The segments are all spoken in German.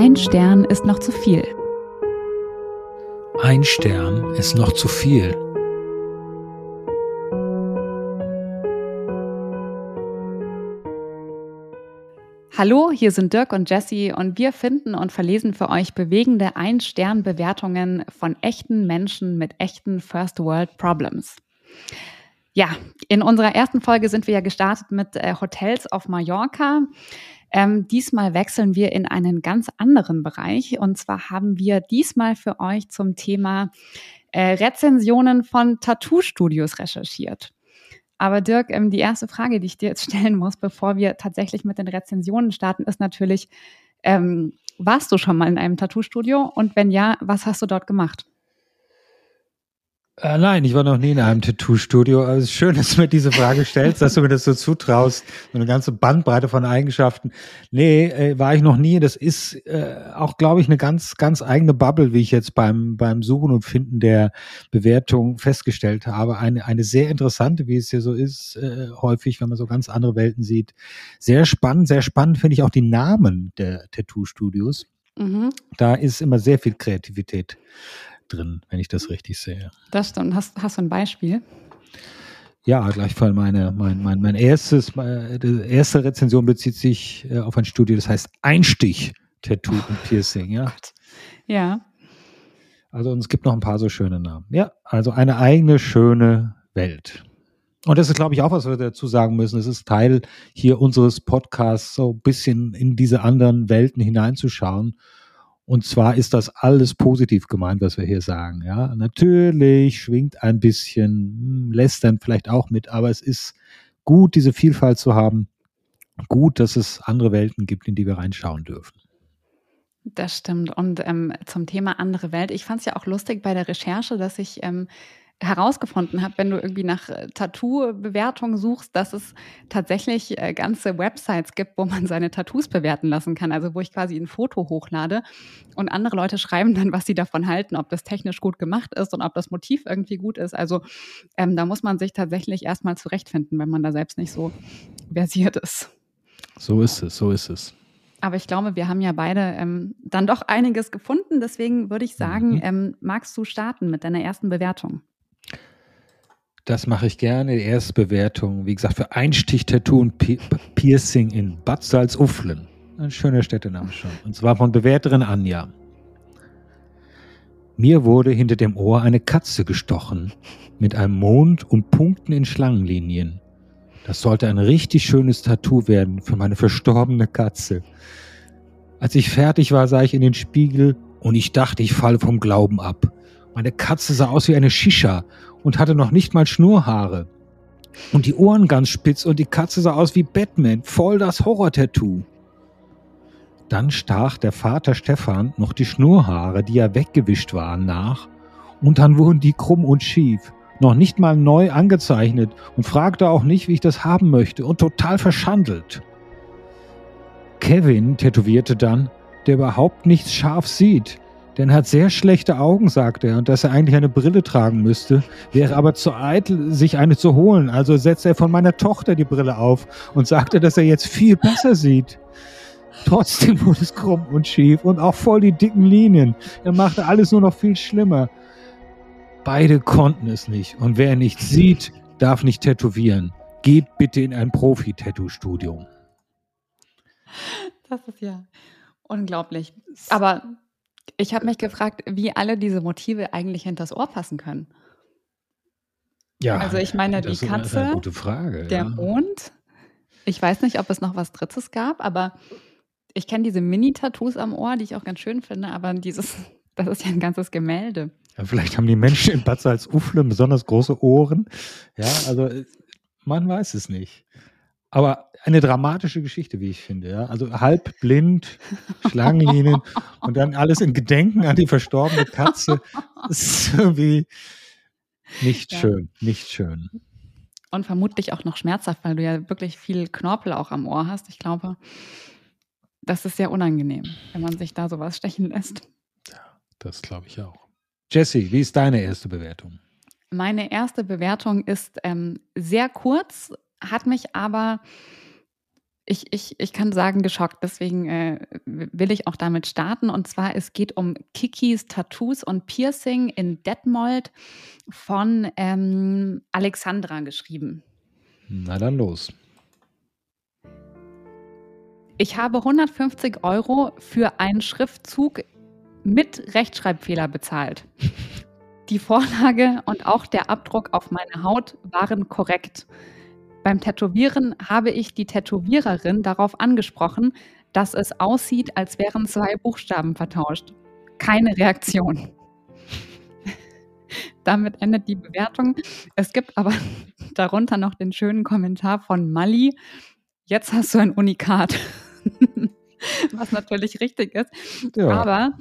Ein Stern ist noch zu viel. Ein Stern ist noch zu viel. Hallo, hier sind Dirk und Jesse und wir finden und verlesen für euch bewegende Ein-Stern-Bewertungen von echten Menschen mit echten First-World-Problems. Ja, in unserer ersten Folge sind wir ja gestartet mit äh, Hotels auf Mallorca. Ähm, diesmal wechseln wir in einen ganz anderen Bereich und zwar haben wir diesmal für euch zum Thema äh, Rezensionen von Tattoo-Studios recherchiert. Aber Dirk, ähm, die erste Frage, die ich dir jetzt stellen muss, bevor wir tatsächlich mit den Rezensionen starten, ist natürlich, ähm, warst du schon mal in einem Tattoo-Studio? Und wenn ja, was hast du dort gemacht? Äh, nein, ich war noch nie in einem Tattoo-Studio. Also es ist schön, dass du mir diese Frage stellst, dass du mir das so zutraust. So eine ganze Bandbreite von Eigenschaften. Nee, äh, war ich noch nie. Das ist äh, auch, glaube ich, eine ganz, ganz eigene Bubble, wie ich jetzt beim, beim Suchen und Finden der Bewertung festgestellt habe. Eine, eine sehr interessante, wie es hier so ist, äh, häufig, wenn man so ganz andere Welten sieht. Sehr spannend, sehr spannend finde ich auch die Namen der Tattoo-Studios. Mhm. Da ist immer sehr viel Kreativität drin, wenn ich das richtig sehe. Das stimmt. Hast, hast du ein Beispiel? Ja, gleichfalls meine, mein, mein, mein erstes, meine erste Rezension bezieht sich äh, auf ein Studio, das heißt Einstich Tattoo und Piercing, ja. Ja. Also und es gibt noch ein paar so schöne Namen. Ja, also eine eigene schöne Welt. Und das ist, glaube ich, auch, was wir dazu sagen müssen. Es ist Teil hier unseres Podcasts, so ein bisschen in diese anderen Welten hineinzuschauen und zwar ist das alles positiv gemeint, was wir hier sagen. Ja, natürlich schwingt ein bisschen hm, lästern vielleicht auch mit, aber es ist gut, diese Vielfalt zu haben. Gut, dass es andere Welten gibt, in die wir reinschauen dürfen. Das stimmt. Und ähm, zum Thema andere Welt, ich fand es ja auch lustig bei der Recherche, dass ich ähm, herausgefunden habe, wenn du irgendwie nach äh, Tattoo-Bewertungen suchst, dass es tatsächlich äh, ganze Websites gibt, wo man seine Tattoos bewerten lassen kann. Also wo ich quasi ein Foto hochlade und andere Leute schreiben dann, was sie davon halten, ob das technisch gut gemacht ist und ob das Motiv irgendwie gut ist. Also ähm, da muss man sich tatsächlich erstmal zurechtfinden, wenn man da selbst nicht so versiert ist. So ist es, so ist es. Aber ich glaube, wir haben ja beide ähm, dann doch einiges gefunden. Deswegen würde ich sagen, mhm. ähm, magst du starten mit deiner ersten Bewertung? Das mache ich gerne. Die erste Bewertung, wie gesagt, für Einstich-Tattoo und Piercing in Bad Salzuflen. Ein schöner Städtename schon. Und zwar von Bewerterin Anja. Mir wurde hinter dem Ohr eine Katze gestochen. Mit einem Mond und Punkten in Schlangenlinien. Das sollte ein richtig schönes Tattoo werden für meine verstorbene Katze. Als ich fertig war, sah ich in den Spiegel und ich dachte, ich falle vom Glauben ab. Meine Katze sah aus wie eine Shisha und hatte noch nicht mal Schnurrhaare. Und die Ohren ganz spitz und die Katze sah aus wie Batman, voll das Horror-Tattoo. Dann stach der Vater Stefan noch die Schnurrhaare, die ja weggewischt waren, nach. Und dann wurden die krumm und schief, noch nicht mal neu angezeichnet und fragte auch nicht, wie ich das haben möchte und total verschandelt. Kevin tätowierte dann, der überhaupt nichts scharf sieht, denn er hat sehr schlechte Augen, sagt er, und dass er eigentlich eine Brille tragen müsste, wäre aber zu eitel, sich eine zu holen. Also setzt er von meiner Tochter die Brille auf und sagte, dass er jetzt viel besser sieht. Trotzdem wurde es krumm und schief und auch voll die dicken Linien. Er machte alles nur noch viel schlimmer. Beide konnten es nicht. Und wer nichts sieht, darf nicht tätowieren. Geht bitte in ein Profi-Tattoo-Studio. Das ist ja unglaublich. Aber ich habe mich gefragt, wie alle diese Motive eigentlich hinters Ohr passen können. Ja, also ich meine, die Katze, Frage, der ja. Mond. Ich weiß nicht, ob es noch was Drittes gab, aber ich kenne diese Mini-Tattoos am Ohr, die ich auch ganz schön finde, aber dieses, das ist ja ein ganzes Gemälde. Ja, vielleicht haben die Menschen in Bad Salzuflen besonders große Ohren. Ja, also man weiß es nicht. Aber eine dramatische Geschichte, wie ich finde. Ja? Also halb blind, Schlangenlinien und dann alles in Gedenken an die verstorbene Katze. Das ist irgendwie nicht ja. schön, nicht schön. Und vermutlich auch noch schmerzhaft, weil du ja wirklich viel Knorpel auch am Ohr hast. Ich glaube, das ist sehr unangenehm, wenn man sich da sowas stechen lässt. Ja, das glaube ich auch. Jessie, wie ist deine erste Bewertung? Meine erste Bewertung ist ähm, sehr kurz, hat mich aber ich, ich, ich kann sagen, geschockt. Deswegen äh, will ich auch damit starten. Und zwar, es geht um Kikis Tattoos und Piercing in Detmold von ähm, Alexandra geschrieben. Na dann los. Ich habe 150 Euro für einen Schriftzug mit Rechtschreibfehler bezahlt. Die Vorlage und auch der Abdruck auf meine Haut waren korrekt. Beim Tätowieren habe ich die Tätowiererin darauf angesprochen, dass es aussieht, als wären zwei Buchstaben vertauscht. Keine Reaktion. Damit endet die Bewertung. Es gibt aber darunter noch den schönen Kommentar von Mali. Jetzt hast du ein Unikat. was natürlich richtig ist. Ja. Aber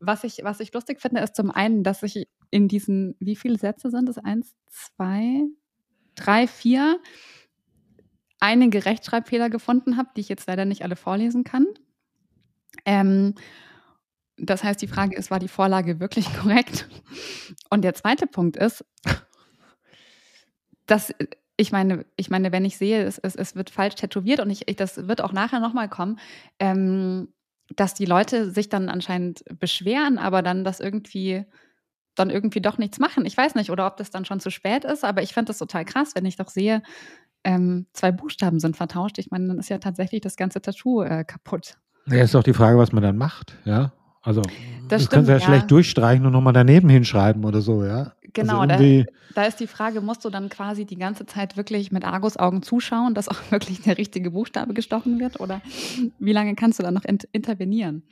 was ich, was ich lustig finde, ist zum einen, dass ich in diesen, wie viele Sätze sind es? Eins, zwei, drei, vier, einige Rechtschreibfehler gefunden habe, die ich jetzt leider nicht alle vorlesen kann. Ähm, das heißt, die Frage ist, war die Vorlage wirklich korrekt? Und der zweite Punkt ist, dass ich meine, ich meine, wenn ich sehe, es, es, es wird falsch tätowiert und ich, ich das wird auch nachher nochmal kommen, ähm, dass die Leute sich dann anscheinend beschweren, aber dann das irgendwie dann irgendwie doch nichts machen. Ich weiß nicht, oder ob das dann schon zu spät ist, aber ich finde das total krass, wenn ich doch sehe, ähm, zwei Buchstaben sind vertauscht. Ich meine, dann ist ja tatsächlich das ganze Tattoo äh, kaputt. Ja, ist doch die Frage, was man dann macht, ja. Also, das du kannst ja, ja schlecht durchstreichen und nochmal daneben hinschreiben oder so, ja. Genau, also da, da, ist die Frage, musst du dann quasi die ganze Zeit wirklich mit Argusaugen zuschauen, dass auch wirklich der richtige Buchstabe gestochen wird? Oder wie lange kannst du dann noch intervenieren?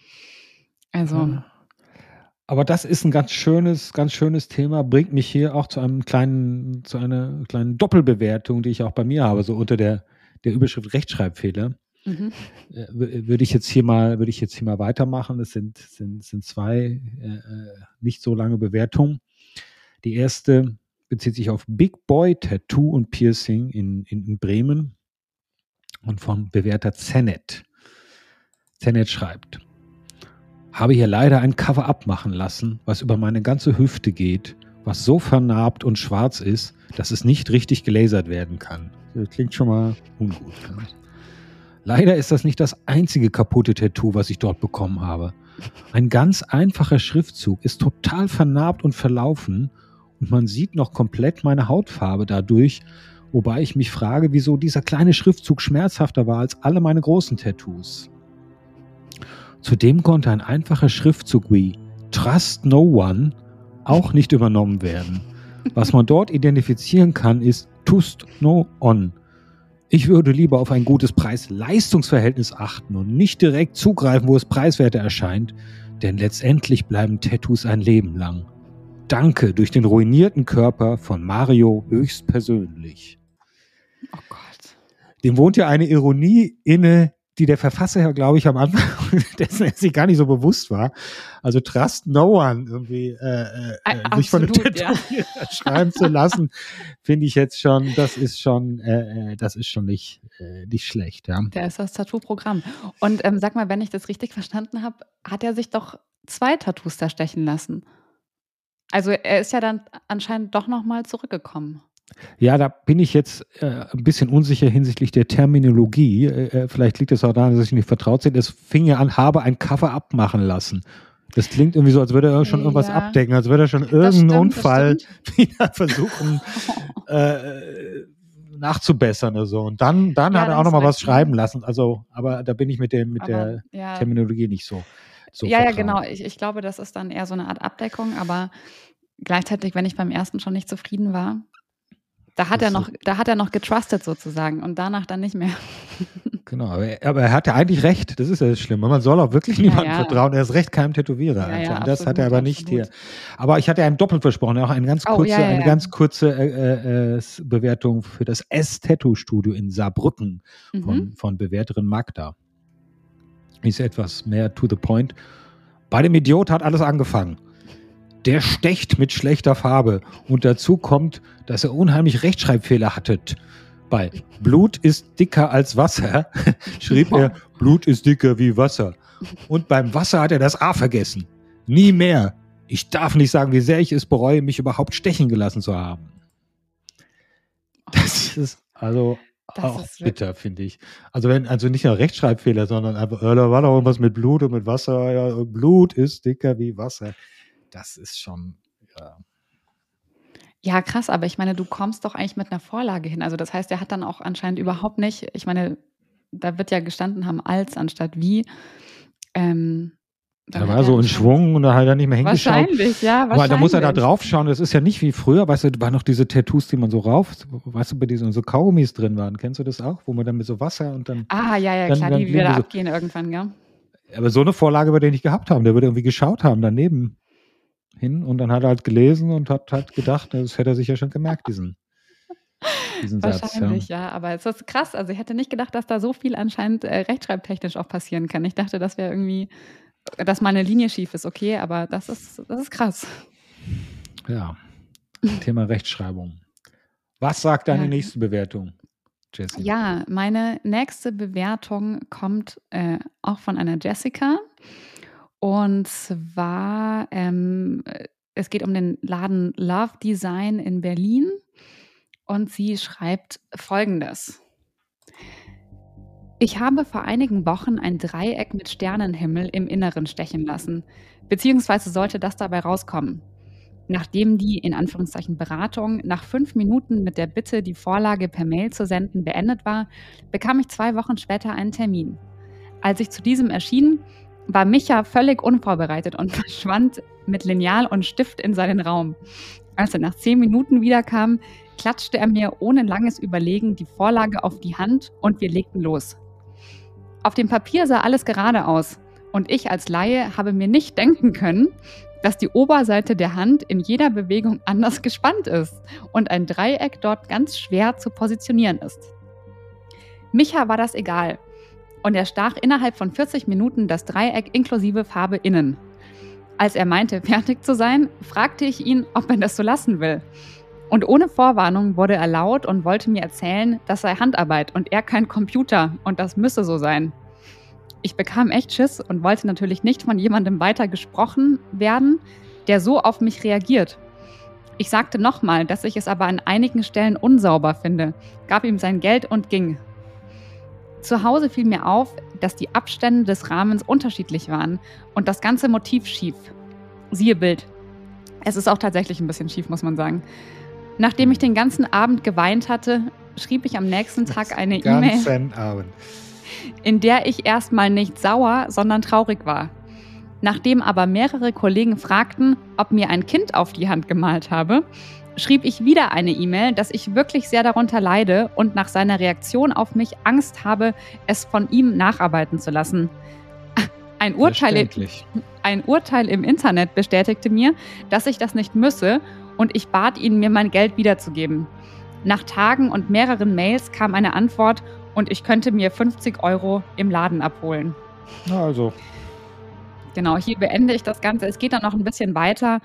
Also. Ja. Aber das ist ein ganz schönes, ganz schönes Thema, bringt mich hier auch zu einem kleinen, zu einer kleinen Doppelbewertung, die ich auch bei mir habe, so unter der, der Überschrift Rechtschreibfehler. Mhm. Äh, würde ich jetzt hier mal, würde ich jetzt hier mal weitermachen. Es sind, sind, sind zwei äh, äh, nicht so lange Bewertungen. Die erste bezieht sich auf Big Boy Tattoo und Piercing in, in, Bremen und von Bewerter Zenet. Zenet schreibt, habe hier leider ein Cover abmachen lassen, was über meine ganze Hüfte geht, was so vernarbt und schwarz ist, dass es nicht richtig gelasert werden kann. Das klingt schon mal ungut. Ne? Leider ist das nicht das einzige kaputte Tattoo, was ich dort bekommen habe. Ein ganz einfacher Schriftzug ist total vernarbt und verlaufen und man sieht noch komplett meine Hautfarbe dadurch, wobei ich mich frage, wieso dieser kleine Schriftzug schmerzhafter war als alle meine großen Tattoos. Zudem konnte ein einfacher Schriftzug wie Trust No One auch nicht übernommen werden. Was man dort identifizieren kann, ist Tust No On. Ich würde lieber auf ein gutes Preis-Leistungsverhältnis achten und nicht direkt zugreifen, wo es preiswerter erscheint, denn letztendlich bleiben Tattoos ein Leben lang. Danke durch den ruinierten Körper von Mario höchstpersönlich. Oh Gott. Dem wohnt ja eine Ironie inne, die der Verfasser ja, glaube ich, am Anfang dessen er sich gar nicht so bewusst war. Also Trust No One irgendwie äh, äh, Absolut, sich von dem Tätowierer ja. schreiben zu lassen, finde ich jetzt schon, das ist schon, äh, äh, das ist schon nicht, äh, nicht schlecht. Ja. Der ist das Tattoo-Programm. Und ähm, sag mal, wenn ich das richtig verstanden habe, hat er sich doch zwei Tattoos da stechen lassen. Also er ist ja dann anscheinend doch nochmal zurückgekommen. Ja, da bin ich jetzt äh, ein bisschen unsicher hinsichtlich der Terminologie. Äh, äh vielleicht liegt es auch daran, dass ich nicht vertraut bin. Es fing ja an, habe ein Cover abmachen lassen. Das klingt irgendwie so, als würde er schon irgendwas ja. abdecken, als würde er schon irgendeinen stimmt, Unfall wieder versuchen äh, nachzubessern oder so. Und dann, dann ja, hat er auch nochmal was schreiben lassen. Also, aber da bin ich mit, dem, mit aber, der ja. Terminologie nicht so. so ja, vertraut. ja, genau. Ich, ich glaube, das ist dann eher so eine Art Abdeckung, aber gleichzeitig, wenn ich beim ersten schon nicht zufrieden war, da hat er noch, da hat er noch getrustet sozusagen und danach dann nicht mehr. Genau, aber er, aber er hatte eigentlich recht. Das ist ja das Schlimme. Man soll auch wirklich niemandem ja, ja. vertrauen. Er ist recht keinem Tätowierer. Ja, und das hat er aber nicht absolut. hier. Aber ich hatte einem doppelt versprochen, auch eine ganz oh, kurze, eine ganz kurze äh, äh, Bewertung für das S-Tattoo-Studio in Saarbrücken mhm. von, von Bewerterin Magda. Ist etwas mehr to the point. Bei dem Idiot hat alles angefangen der stecht mit schlechter Farbe. Und dazu kommt, dass er unheimlich Rechtschreibfehler hattet. Bei Blut ist dicker als Wasser schrieb er, Blut ist dicker wie Wasser. Und beim Wasser hat er das A vergessen. Nie mehr. Ich darf nicht sagen, wie sehr ich es bereue, mich überhaupt stechen gelassen zu haben. Das ist also Das auch ist bitter, finde ich. Also wenn, also nicht nur Rechtschreibfehler, sondern einfach, äh, da war doch irgendwas mit Blut und mit Wasser. Ja, Blut ist dicker wie Wasser. Das ist schon, ja. Ja, krass, aber ich meine, du kommst doch eigentlich mit einer Vorlage hin. Also das heißt, er hat dann auch anscheinend überhaupt nicht, ich meine, da wird ja gestanden haben als anstatt wie. Ähm, Da war so in Schwung und da hat er nicht mehr hingeschaut. Wahrscheinlich, ja, Aber da muss er da wahrscheinlich. drauf schauen. Das ist ja nicht wie früher, weißt du, da waren noch diese Tattoos, die man so rauf, weißt du, bei diesen so Kaugummis drin waren. Kennst du das auch? Wo man dann mit so Wasser und dann. Ah, ja, ja, Dann- klar, dann die wieder so- abgehen irgendwann, gell? Aber so eine Vorlage würde er nicht gehabt haben. Der würde irgendwie geschaut haben daneben hin und dann hat er halt gelesen und hat halt gedacht, das hätte er sich ja schon gemerkt, diesen, diesen Satz. Ja. Wahrscheinlich, ja. Aber es ist krass. Also ich hätte nicht gedacht, dass da so viel anscheinend äh, rechtschreibtechnisch auch passieren kann. Ich dachte, das wäre irgendwie, dass mal eine Linie schief ist, okay, aber das ist, das ist krass. ja. Thema Rechtschreibung. Was sagt deine Ja. nächste Bewertung, Jessie? Ja, meine nächste Bewertung kommt äh, auch von einer Jessica. Und zwar, ähm, äh, es geht um den Laden Love Design in Berlin. Und sie schreibt folgendes. Ich habe vor einigen Wochen ein Dreieck mit Sternenhimmel im Inneren stechen lassen, beziehungsweise sollte das dabei rauskommen. Nachdem die in Anführungszeichen Beratung nach fünf Minuten mit der Bitte, die Vorlage per Mail zu senden, beendet war, bekam ich zwei Wochen später einen Termin. Als ich zu diesem erschien, war Micha völlig unvorbereitet und verschwand mit Lineal und Stift in seinen Raum. Als er nach zehn Minuten wiederkam, klatschte er mir ohne langes Überlegen die Vorlage auf die Hand und wir legten los. Auf dem Papier sah alles gerade aus und ich als Laie habe mir nicht denken können, dass die Oberseite der Hand in jeder Bewegung anders gespannt ist und ein Dreieck dort ganz schwer zu positionieren ist. Micha war das egal und er stach innerhalb von 40 Minuten das Dreieck inklusive Farbe innen. Als er meinte, fertig zu sein, fragte ich ihn, ob er das so lassen will. Und ohne Vorwarnung wurde er laut und wollte mir erzählen, das sei Handarbeit und er kein Computer und das müsse so sein. Ich bekam echt Schiss und wollte natürlich nicht von jemandem weiter gesprochen werden, der so auf mich reagiert. Ich sagte nochmal, dass ich es aber an einigen Stellen unsauber finde, gab ihm sein Geld und ging. Zu Hause fiel mir auf, dass die Abstände des Rahmens unterschiedlich waren und das ganze Motiv schief. Siehe Bild. Es ist auch tatsächlich ein bisschen schief, muss man sagen. Nachdem ich den ganzen Abend geweint hatte, schrieb ich am nächsten Tag eine E-Mail in der ich erstmal nicht sauer, sondern traurig war. Nachdem aber mehrere Kollegen fragten, ob mir ein Kind auf die Hand gemalt habe, schrieb ich wieder eine E-Mail, dass ich wirklich sehr darunter leide und nach seiner Reaktion auf mich Angst habe, es von ihm nacharbeiten zu lassen. Ein Urteil, ein Urteil im Internet bestätigte mir, dass ich das nicht müsse und ich bat ihn, mir mein Geld wiederzugeben. Nach Tagen und mehreren Mails kam eine Antwort und ich könnte mir 50 Euro im Laden abholen. Na, also, Genau, hier beende ich das Ganze. Es geht dann noch ein bisschen weiter.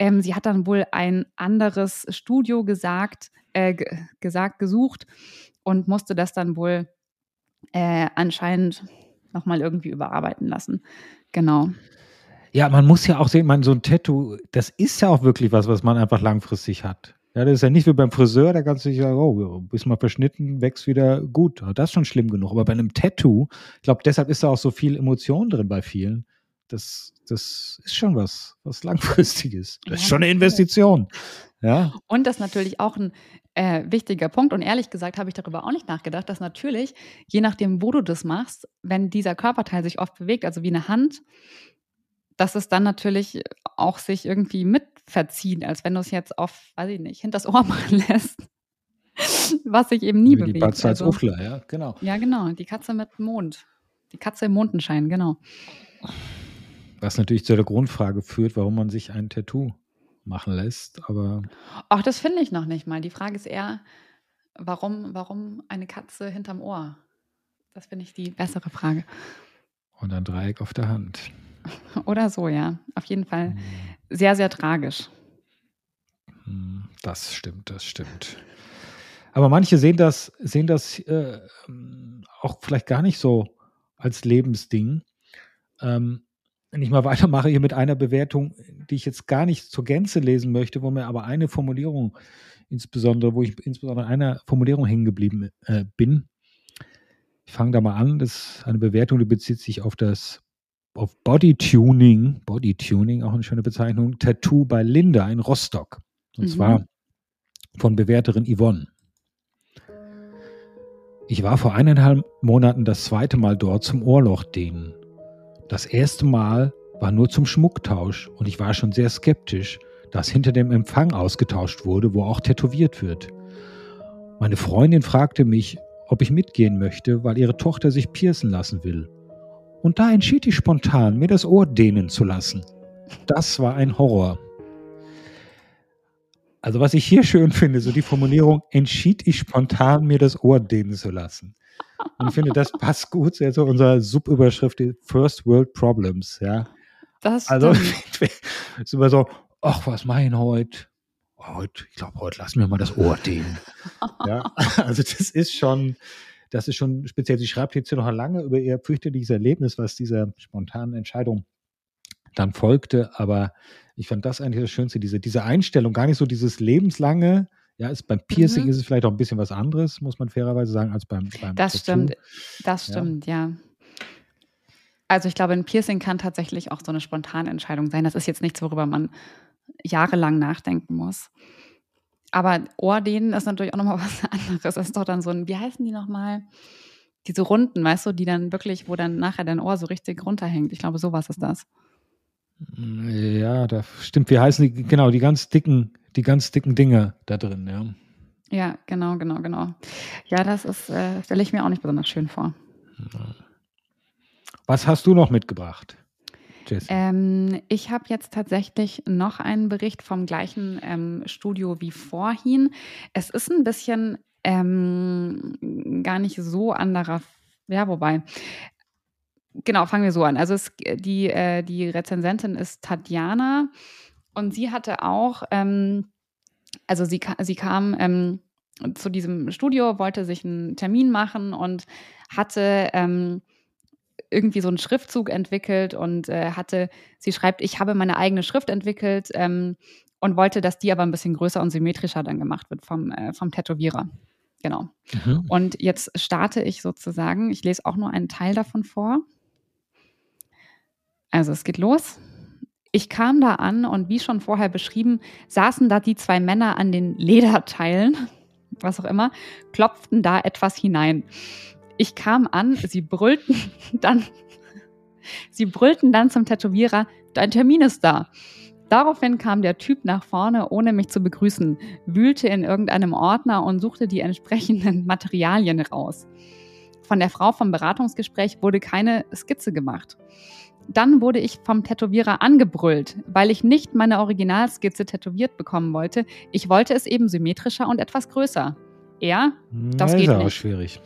Ähm, sie hat dann wohl ein anderes Studio gesagt, äh, ge- gesagt, gesucht und musste das dann wohl äh, anscheinend nochmal irgendwie überarbeiten lassen. Genau. Ja, man muss ja auch sehen, man, so ein Tattoo, das ist ja auch wirklich was, was man einfach langfristig hat. Ja, das ist ja nicht wie beim Friseur, da kannst du dich sagen, oh, bist mal verschnitten, wächst wieder gut. Das ist schon schlimm genug. Aber bei einem Tattoo, ich glaube, deshalb ist da auch so viel Emotion drin bei vielen. Das, das ist schon was, was langfristiges. Das ist schon eine. Investition. Ja, Und das ist natürlich auch ein äh, wichtiger Punkt. Und ehrlich gesagt habe ich darüber auch nicht nachgedacht, dass natürlich, je nachdem, wo du das machst, wenn dieser Körperteil sich oft bewegt, also wie eine Hand, dass es dann natürlich auch sich irgendwie mitverzieht, als wenn du es jetzt auf, weiß ich nicht, hinters Ohr machen lässt. Was sich eben nie wie die bewegt. Batze als Also, Uffler, ja, genau. ja, genau. Die Katze mit Mond. Die Katze im Mondenschein, genau. Was natürlich zu der Grundfrage führt, warum man sich ein Tattoo machen lässt. Aber Ach, das finde ich noch nicht mal. Die Frage ist eher, warum, warum eine Katze hinterm Ohr? Das finde ich die bessere Frage. und ein Dreieck auf der Hand. Oder so, ja. Auf jeden Fall sehr, sehr tragisch. Hm, Das stimmt, das stimmt. Aber manche sehen das, sehen das äh, ähm, auch vielleicht gar nicht so als Lebensding. Ähm, wenn ich mal weitermache hier mit einer Bewertung, die ich jetzt gar nicht zur Gänze lesen möchte, wo mir aber eine Formulierung insbesondere, wo ich insbesondere einer Formulierung hängen geblieben äh, bin. Ich fange da mal an. Das ist eine Bewertung, die bezieht sich auf das auf Body Tuning, Body Tuning, auch eine schöne Bezeichnung, Tattoo bei Linda in Rostock. Und mhm. zwar von Bewerterin Yvonne. Ich war vor eineinhalb Monaten das zweite Mal dort zum Ohrloch dehnen. Das erste Mal war nur zum Schmucktausch und ich war schon sehr skeptisch, dass hinter dem Empfang ausgetauscht wurde, wo auch tätowiert wird. Meine Freundin fragte mich, ob ich mitgehen möchte, weil ihre Tochter sich piercen lassen will. Und da entschied ich spontan, mir das Ohr dehnen zu lassen. Das war ein Horror. Also was ich hier schön finde, so die Formulierung, entschied ich spontan, mir das Ohr dehnen zu lassen. Und ich finde, das passt gut zu so unserer Subüberschrift First World Problems, ja. Das also ist immer so, ach, was mein heute? Heute, ich glaube, heute lassen wir mal das Ohr dehnen. ja, also das ist schon, das ist schon speziell. Sie schreibt jetzt hier noch lange über ihr fürchterliches Erlebnis, was dieser spontanen Entscheidung dann folgte. Aber ich fand das eigentlich das Schönste, diese, diese Einstellung, gar nicht so dieses lebenslange, ja, ist beim Piercing mhm. ist es vielleicht auch ein bisschen was anderes, muss man fairerweise sagen, als beim, beim Das Tattoo. stimmt, das stimmt, ja. ja. Also ich glaube, ein Piercing kann tatsächlich auch so eine spontane Entscheidung sein. Das ist jetzt nichts, worüber man jahrelang nachdenken muss. Aber Ohrdehnen ist natürlich auch nochmal was anderes. Das ist doch dann so ein, wie heißen die nochmal? Diese Runden, weißt du, die dann wirklich, wo dann nachher dein Ohr so richtig runterhängt. Ich glaube, sowas ist das. Ja, da stimmt. Wie heißen die? Genau, die ganz dicken die ganz dicken Dinge da drin, ja. Ja, genau, genau, genau. Ja, das ist, äh, stelle ich mir auch nicht besonders schön vor. Was hast du noch mitgebracht? Ähm, ich habe jetzt tatsächlich noch einen Bericht vom gleichen ähm, Studio wie vorhin. Es ist ein bisschen ähm, gar nicht so anderer, ja, wobei. Genau, fangen wir so an. Also es, die, äh, die Rezensentin ist Tatjana und sie hatte auch, ähm, also sie, sie kam ähm, zu diesem Studio, wollte sich einen Termin machen und hatte ähm, irgendwie so einen Schriftzug entwickelt und äh, hatte, sie schreibt, ich habe meine eigene Schrift entwickelt ähm, und wollte, dass die aber ein bisschen größer und symmetrischer dann gemacht wird vom, äh, vom Tätowierer. Genau. Mhm. Und jetzt starte ich sozusagen, ich lese auch nur einen Teil davon vor. Also es geht los. Ich kam da an und wie schon vorher beschrieben, saßen da die zwei Männer an den Lederteilen, was auch immer, klopften da etwas hinein. Ich kam an, sie brüllten dann, sie brüllten dann zum Tätowierer, dein Termin ist da. Daraufhin kam der Typ nach vorne, ohne mich zu begrüßen, wühlte in irgendeinem Ordner und suchte die entsprechenden Materialien raus. Von der Frau vom Beratungsgespräch wurde keine Skizze gemacht. Dann wurde ich vom Tätowierer angebrüllt, weil ich nicht meine Originalskizze tätowiert bekommen wollte. Ich wollte es eben symmetrischer und etwas größer. Er, das ja, geht ist nicht. schwierig.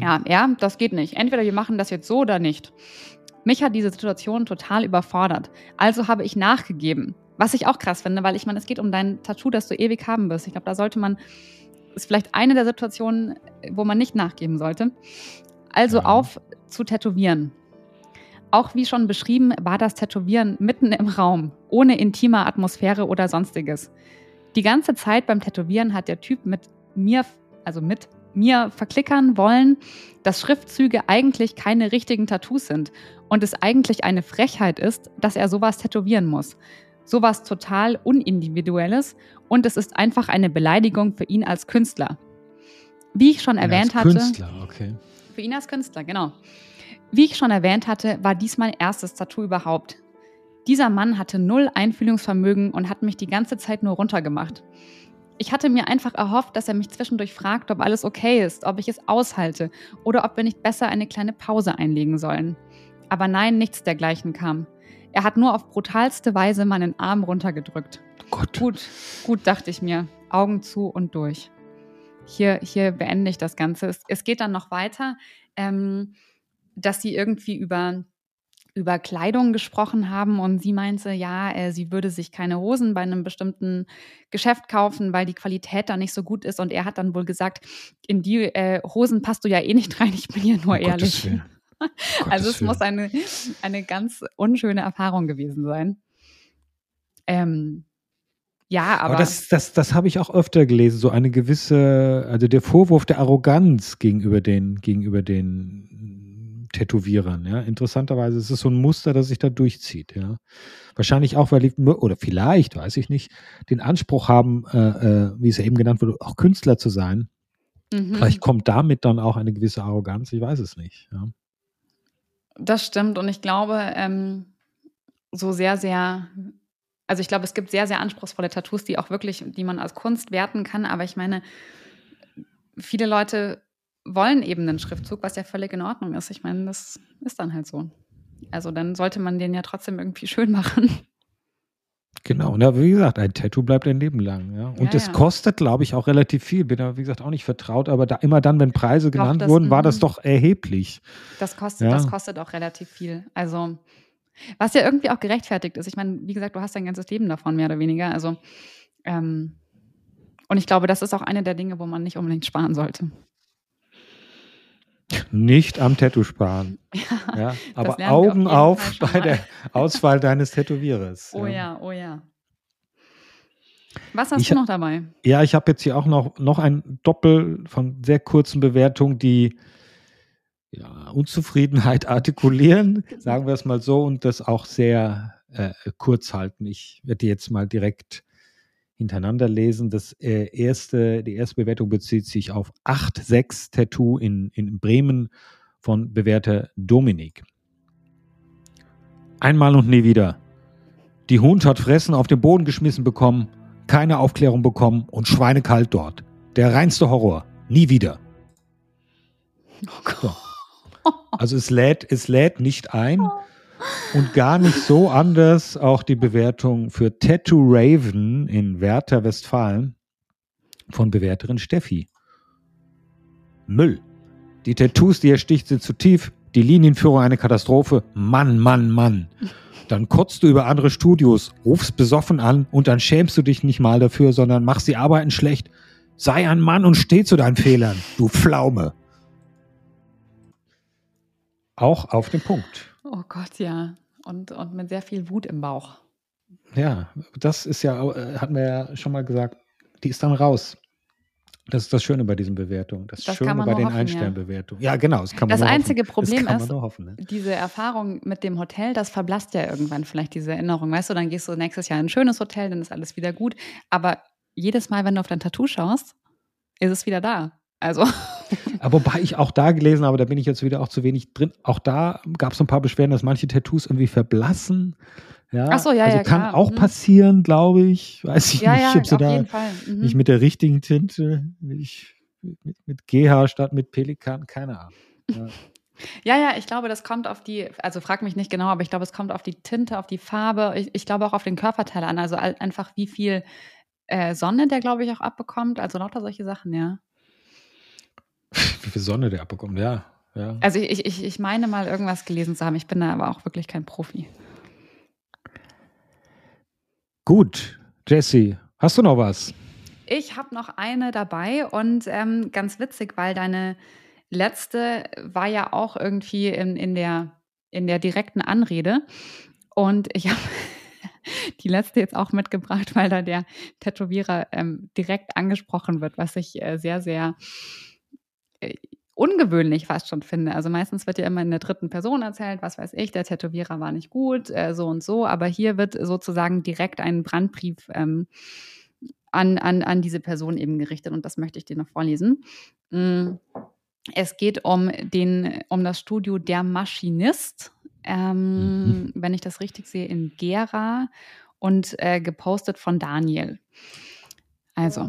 Ja, er, das geht nicht. Entweder wir machen das jetzt so oder nicht. Mich hat diese Situation total überfordert. Also habe ich nachgegeben. Was ich auch krass finde, weil ich meine, es geht um dein Tattoo, das du ewig haben wirst. Ich glaube, da sollte man, ist vielleicht eine der Situationen, wo man nicht nachgeben sollte. Also ja. auf zu tätowieren. Auch wie schon beschrieben, war das Tätowieren mitten im Raum, ohne intime Atmosphäre oder sonstiges. Die ganze Zeit beim Tätowieren hat der Typ mit mir, also mit mir verklickern wollen, dass Schriftzüge eigentlich keine richtigen Tattoos sind und es eigentlich eine Frechheit ist, dass er sowas tätowieren muss. Sowas total unindividuelles und es ist einfach eine Beleidigung für ihn als Künstler. Wie ich schon erwähnt ja, als Künstler, hatte. Okay. Für ihn als Künstler, genau. Wie ich schon erwähnt hatte, war dies mein erstes Tattoo überhaupt. Dieser Mann hatte null Einfühlungsvermögen und hat mich die ganze Zeit nur runtergemacht. Ich hatte mir einfach erhofft, dass er mich zwischendurch fragt, ob alles okay ist, ob ich es aushalte oder ob wir nicht besser eine kleine Pause einlegen sollen. Aber nein, nichts dergleichen kam. Er hat nur auf brutalste Weise meinen Arm runtergedrückt. Gott. Gut, gut, dachte ich mir. Augen zu und durch. Hier, hier beende ich das Ganze. Es, es geht dann noch weiter. Ähm, dass sie irgendwie über über Kleidung gesprochen haben und sie meinte, ja, äh, sie würde sich keine Hosen bei einem bestimmten Geschäft kaufen, weil die Qualität da nicht so gut ist. Und er hat dann wohl gesagt, in die äh, Hosen passt du ja eh nicht rein, ich bin ja nur oh ehrlich. also es muss eine, eine ganz unschöne Erfahrung gewesen sein. Ähm, ja, aber. aber das, das, das habe ich auch öfter gelesen, so eine gewisse, also der Vorwurf der Arroganz gegenüber den, gegenüber den Tätowierern, ja. Interessanterweise ist es so ein Muster, das sich da durchzieht, ja. Wahrscheinlich auch, weil die, oder vielleicht, weiß ich nicht, den Anspruch haben, äh, äh, wie es ja eben genannt wurde, auch Künstler zu sein. Mhm. Vielleicht kommt damit dann auch eine gewisse Arroganz, ich weiß es nicht, ja. Das stimmt und ich glaube, ähm, so sehr, sehr also ich glaube, es gibt sehr, sehr anspruchsvolle Tattoos, die auch wirklich, die man als Kunst werten kann. Aber ich meine, viele Leute wollen eben einen Schriftzug, was ja völlig in Ordnung ist. Ich meine, das ist dann halt so. Also dann sollte man den ja trotzdem irgendwie schön machen. Genau, und wie gesagt, ein Tattoo bleibt ein Leben lang. Ja? Und es ja, ja. kostet, glaube ich, auch relativ viel. Bin da, wie gesagt, auch nicht vertraut, aber da, immer dann, wenn Preise doch, genannt das, wurden, war das mhm. doch erheblich. Das kostet, das kostet auch relativ viel. Also was ja irgendwie auch gerechtfertigt ist. Ich meine, wie gesagt, du hast dein ganzes Leben davon, mehr oder weniger. Also, ähm, und ich glaube, das ist auch eine der Dinge, wo man nicht unbedingt sparen sollte. Nicht am Tattoo sparen. Ja, ja aber Augen auf, auf bei der Auswahl deines Tätowierers. Oh ja. oh ja. Was hast ich, du noch dabei? Ja, ich habe jetzt hier auch noch, noch ein Doppel von sehr kurzen Bewertungen, die ja, Unzufriedenheit artikulieren, sagen wir es mal so, und das auch sehr äh, kurz halten. Ich werde jetzt mal direkt hintereinander lesen. Das äh, erste, die erste Bewertung bezieht sich auf 8-6 Tattoo in, in Bremen von Bewerter Dominik. Einmal und nie wieder. Die Hund hat Fressen auf den Boden geschmissen bekommen, keine Aufklärung bekommen und schweinekalt dort. Der reinste Horror. Nie wieder. Oh. So. Also es lädt, es lädt nicht ein und gar nicht so anders auch die Bewertung für Tattoo Raven in Werther, Westfalen von Bewerterin Steffi. Müll. Die Tattoos, die er sticht, sind zu tief. Die Linienführung eine Katastrophe. Mann, Mann, Mann. Dann kotzt du über andere Studios, rufst besoffen an und dann schämst du dich nicht mal dafür, sondern machst die Arbeiten schlecht. Sei ein Mann und steh zu deinen Fehlern, du Pflaume. Auch auf den Punkt. Oh Gott, ja. Und, und mit sehr viel Wut im Bauch. Ja, das ist ja, äh, hatten wir ja schon mal gesagt, die ist dann raus. Das ist das Schöne bei diesen Bewertungen. Das, das Schöne bei den Einsternbewertungen. Ja. ja. genau. Das, kann man das einzige hoffen. Problem das ist, hoffen, ne? diese Erfahrung mit dem Hotel, das verblasst ja irgendwann vielleicht diese Erinnerung. Weißt du, dann gehst du nächstes Jahr in ein schönes Hotel, dann ist alles wieder gut. Aber jedes Mal, wenn du auf dein Tattoo schaust, ist es wieder da. Also. Aber wobei ich auch da gelesen habe, da bin ich jetzt wieder auch zu wenig drin. Auch da gab es ein paar Beschwerden, dass manche Tattoos irgendwie verblassen. Ja, Ach so, ja, also ja, kann klar. auch mhm. passieren, glaube ich. Weiß ich ja, nicht, ja, ob sie da mhm. nicht mit der richtigen Tinte, nicht mit, mit GH statt mit Pelikan, keine Ahnung. Ja. Ja, ja, ich glaube, das kommt auf die, also frag mich nicht genau, aber ich glaube, es kommt auf die Tinte, auf die Farbe, ich, ich glaube auch auf den Körperteil an, also einfach wie viel äh, Sonne der, glaube ich, auch abbekommt, also lauter solche Sachen, ja. Wie viel Sonne der abbekommt, ja. ja. Also ich, ich, ich meine mal irgendwas gelesen zu haben. Ich bin da aber auch wirklich kein Profi. Gut, Jesse, hast du noch was? Ich habe noch eine dabei und ähm, ganz witzig, weil deine letzte war ja auch irgendwie in, in, der, in der direkten Anrede. Und ich habe die letzte jetzt auch mitgebracht, weil da der Tätowierer ähm, direkt angesprochen wird, was ich äh, sehr, sehr ungewöhnlich fast schon finde. Also meistens wird ja immer in der dritten Person erzählt, was weiß ich, der Tätowierer war nicht gut, äh, so und so, aber hier wird sozusagen direkt ein Brandbrief ähm, an, an, an diese Person eben gerichtet und das möchte ich dir noch vorlesen. Mm, es geht um, den, um das Studio Der Maschinist, ähm, mhm. wenn ich das richtig sehe, in Gera und äh, gepostet von Daniel. Also.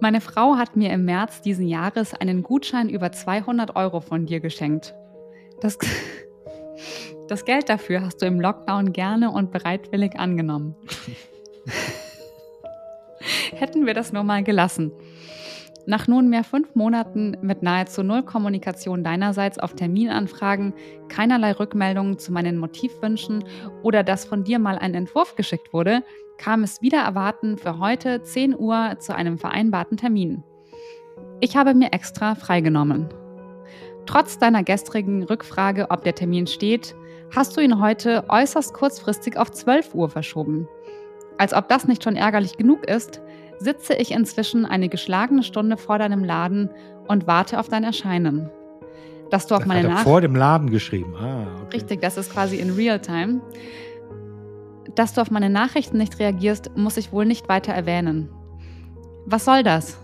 Meine Frau hat mir im März diesen Jahres einen Gutschein über 200 Euro von dir geschenkt. Das, das Geld dafür hast du im Lockdown gerne und bereitwillig angenommen. Hätten wir das nur mal gelassen. Nach nunmehr fünf Monaten mit nahezu null Kommunikation deinerseits auf Terminanfragen, keinerlei Rückmeldungen zu meinen Motivwünschen oder dass von dir mal ein Entwurf geschickt wurde, kam es wieder erwarten für heute 10 Uhr zu einem vereinbarten Termin. Ich habe mir extra freigenommen. Trotz deiner gestrigen Rückfrage, ob der Termin steht, hast du ihn heute äußerst kurzfristig auf 12 Uhr verschoben. Als ob das nicht schon ärgerlich genug ist, sitze ich inzwischen eine geschlagene Stunde vor deinem Laden und warte auf dein Erscheinen. Dass du auf Das meine Nachricht vor dem Laden geschrieben. Ah, okay. Richtig, das ist quasi in Realtime. Dass du auf meine Nachrichten nicht reagierst, muss ich wohl nicht weiter erwähnen. Was soll das?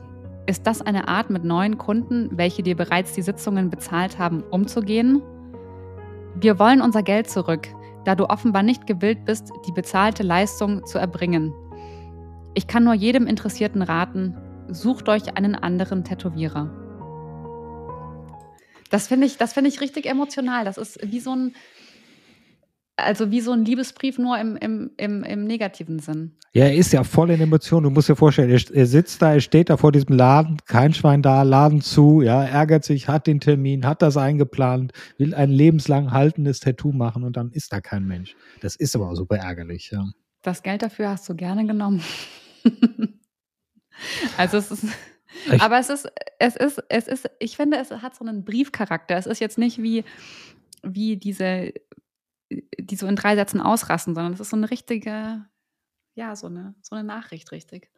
Ist das eine Art, mit neuen Kunden, welche dir bereits die Sitzungen bezahlt haben, umzugehen? Wir wollen unser Geld zurück, da du offenbar nicht gewillt bist, die bezahlte Leistung zu erbringen. Ich kann nur jedem Interessierten raten, sucht euch einen anderen Tätowierer. Das finde ich, das finde ich richtig emotional. Das ist wie so ein, also wie so ein Liebesbrief nur im, im, im, im negativen Sinn. Ja, er ist ja voll in Emotionen. Du musst dir vorstellen, er, er sitzt da, er steht da vor diesem Laden, kein Schwein da, Laden zu, ja, ärgert sich, hat den Termin, hat das eingeplant, will ein lebenslang haltendes Tattoo machen und dann ist da kein Mensch. Das ist aber auch super ärgerlich, ja. Das Geld dafür hast du gerne genommen. also es ist. Ich- aber es ist, es ist, es ist, ich finde, es hat so einen Briefcharakter. Es ist jetzt nicht wie, wie diese, die so in drei Sätzen ausrasten, sondern es ist so eine richtige, ja, so eine, so eine Nachricht, richtig.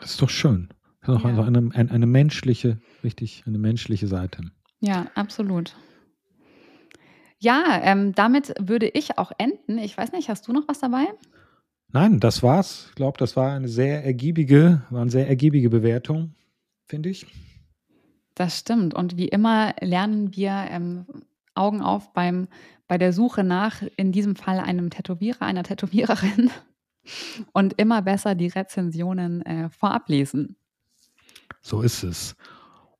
Das ist doch schön. Das ist auch Ja. eine, eine, eine menschliche, richtig, eine menschliche Seite. Ja, absolut. Ja, ähm, damit würde ich auch enden. Ich weiß nicht, hast du noch was dabei? Nein, das war's. Ich glaube, das war eine sehr ergiebige, waren sehr ergiebige Bewertung, finde ich. Das stimmt. Und wie immer lernen wir ähm, Augen auf beim, bei der Suche nach, in diesem Fall einem Tätowierer, einer Tätowiererin. Und immer besser die Rezensionen äh, vorab lesen. So ist es.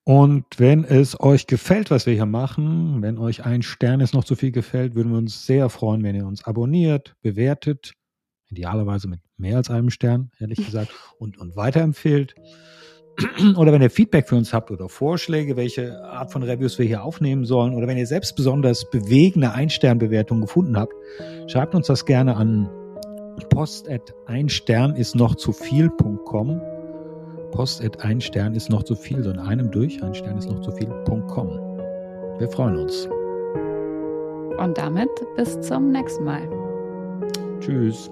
Und wenn es euch gefällt, was wir hier machen, wenn euch ein Stern es noch zu viel gefällt, würden wir uns sehr freuen, wenn ihr uns abonniert, bewertet, idealerweise mit mehr als einem Stern, ehrlich gesagt, und, und weiterempfehlt. Oder wenn ihr Feedback für uns habt oder Vorschläge, welche Art von Reviews wir hier aufnehmen sollen, oder wenn ihr selbst besonders bewegende Ein-Stern-Bewertungen gefunden habt, schreibt uns das gerne an post at ein Stern ist noch zu viel.com post at ein Stern ist noch zu viel, so in einem durch, ein Stern ist noch zu viel.com. Wir freuen uns. Und damit bis zum nächsten Mal. Tschüss.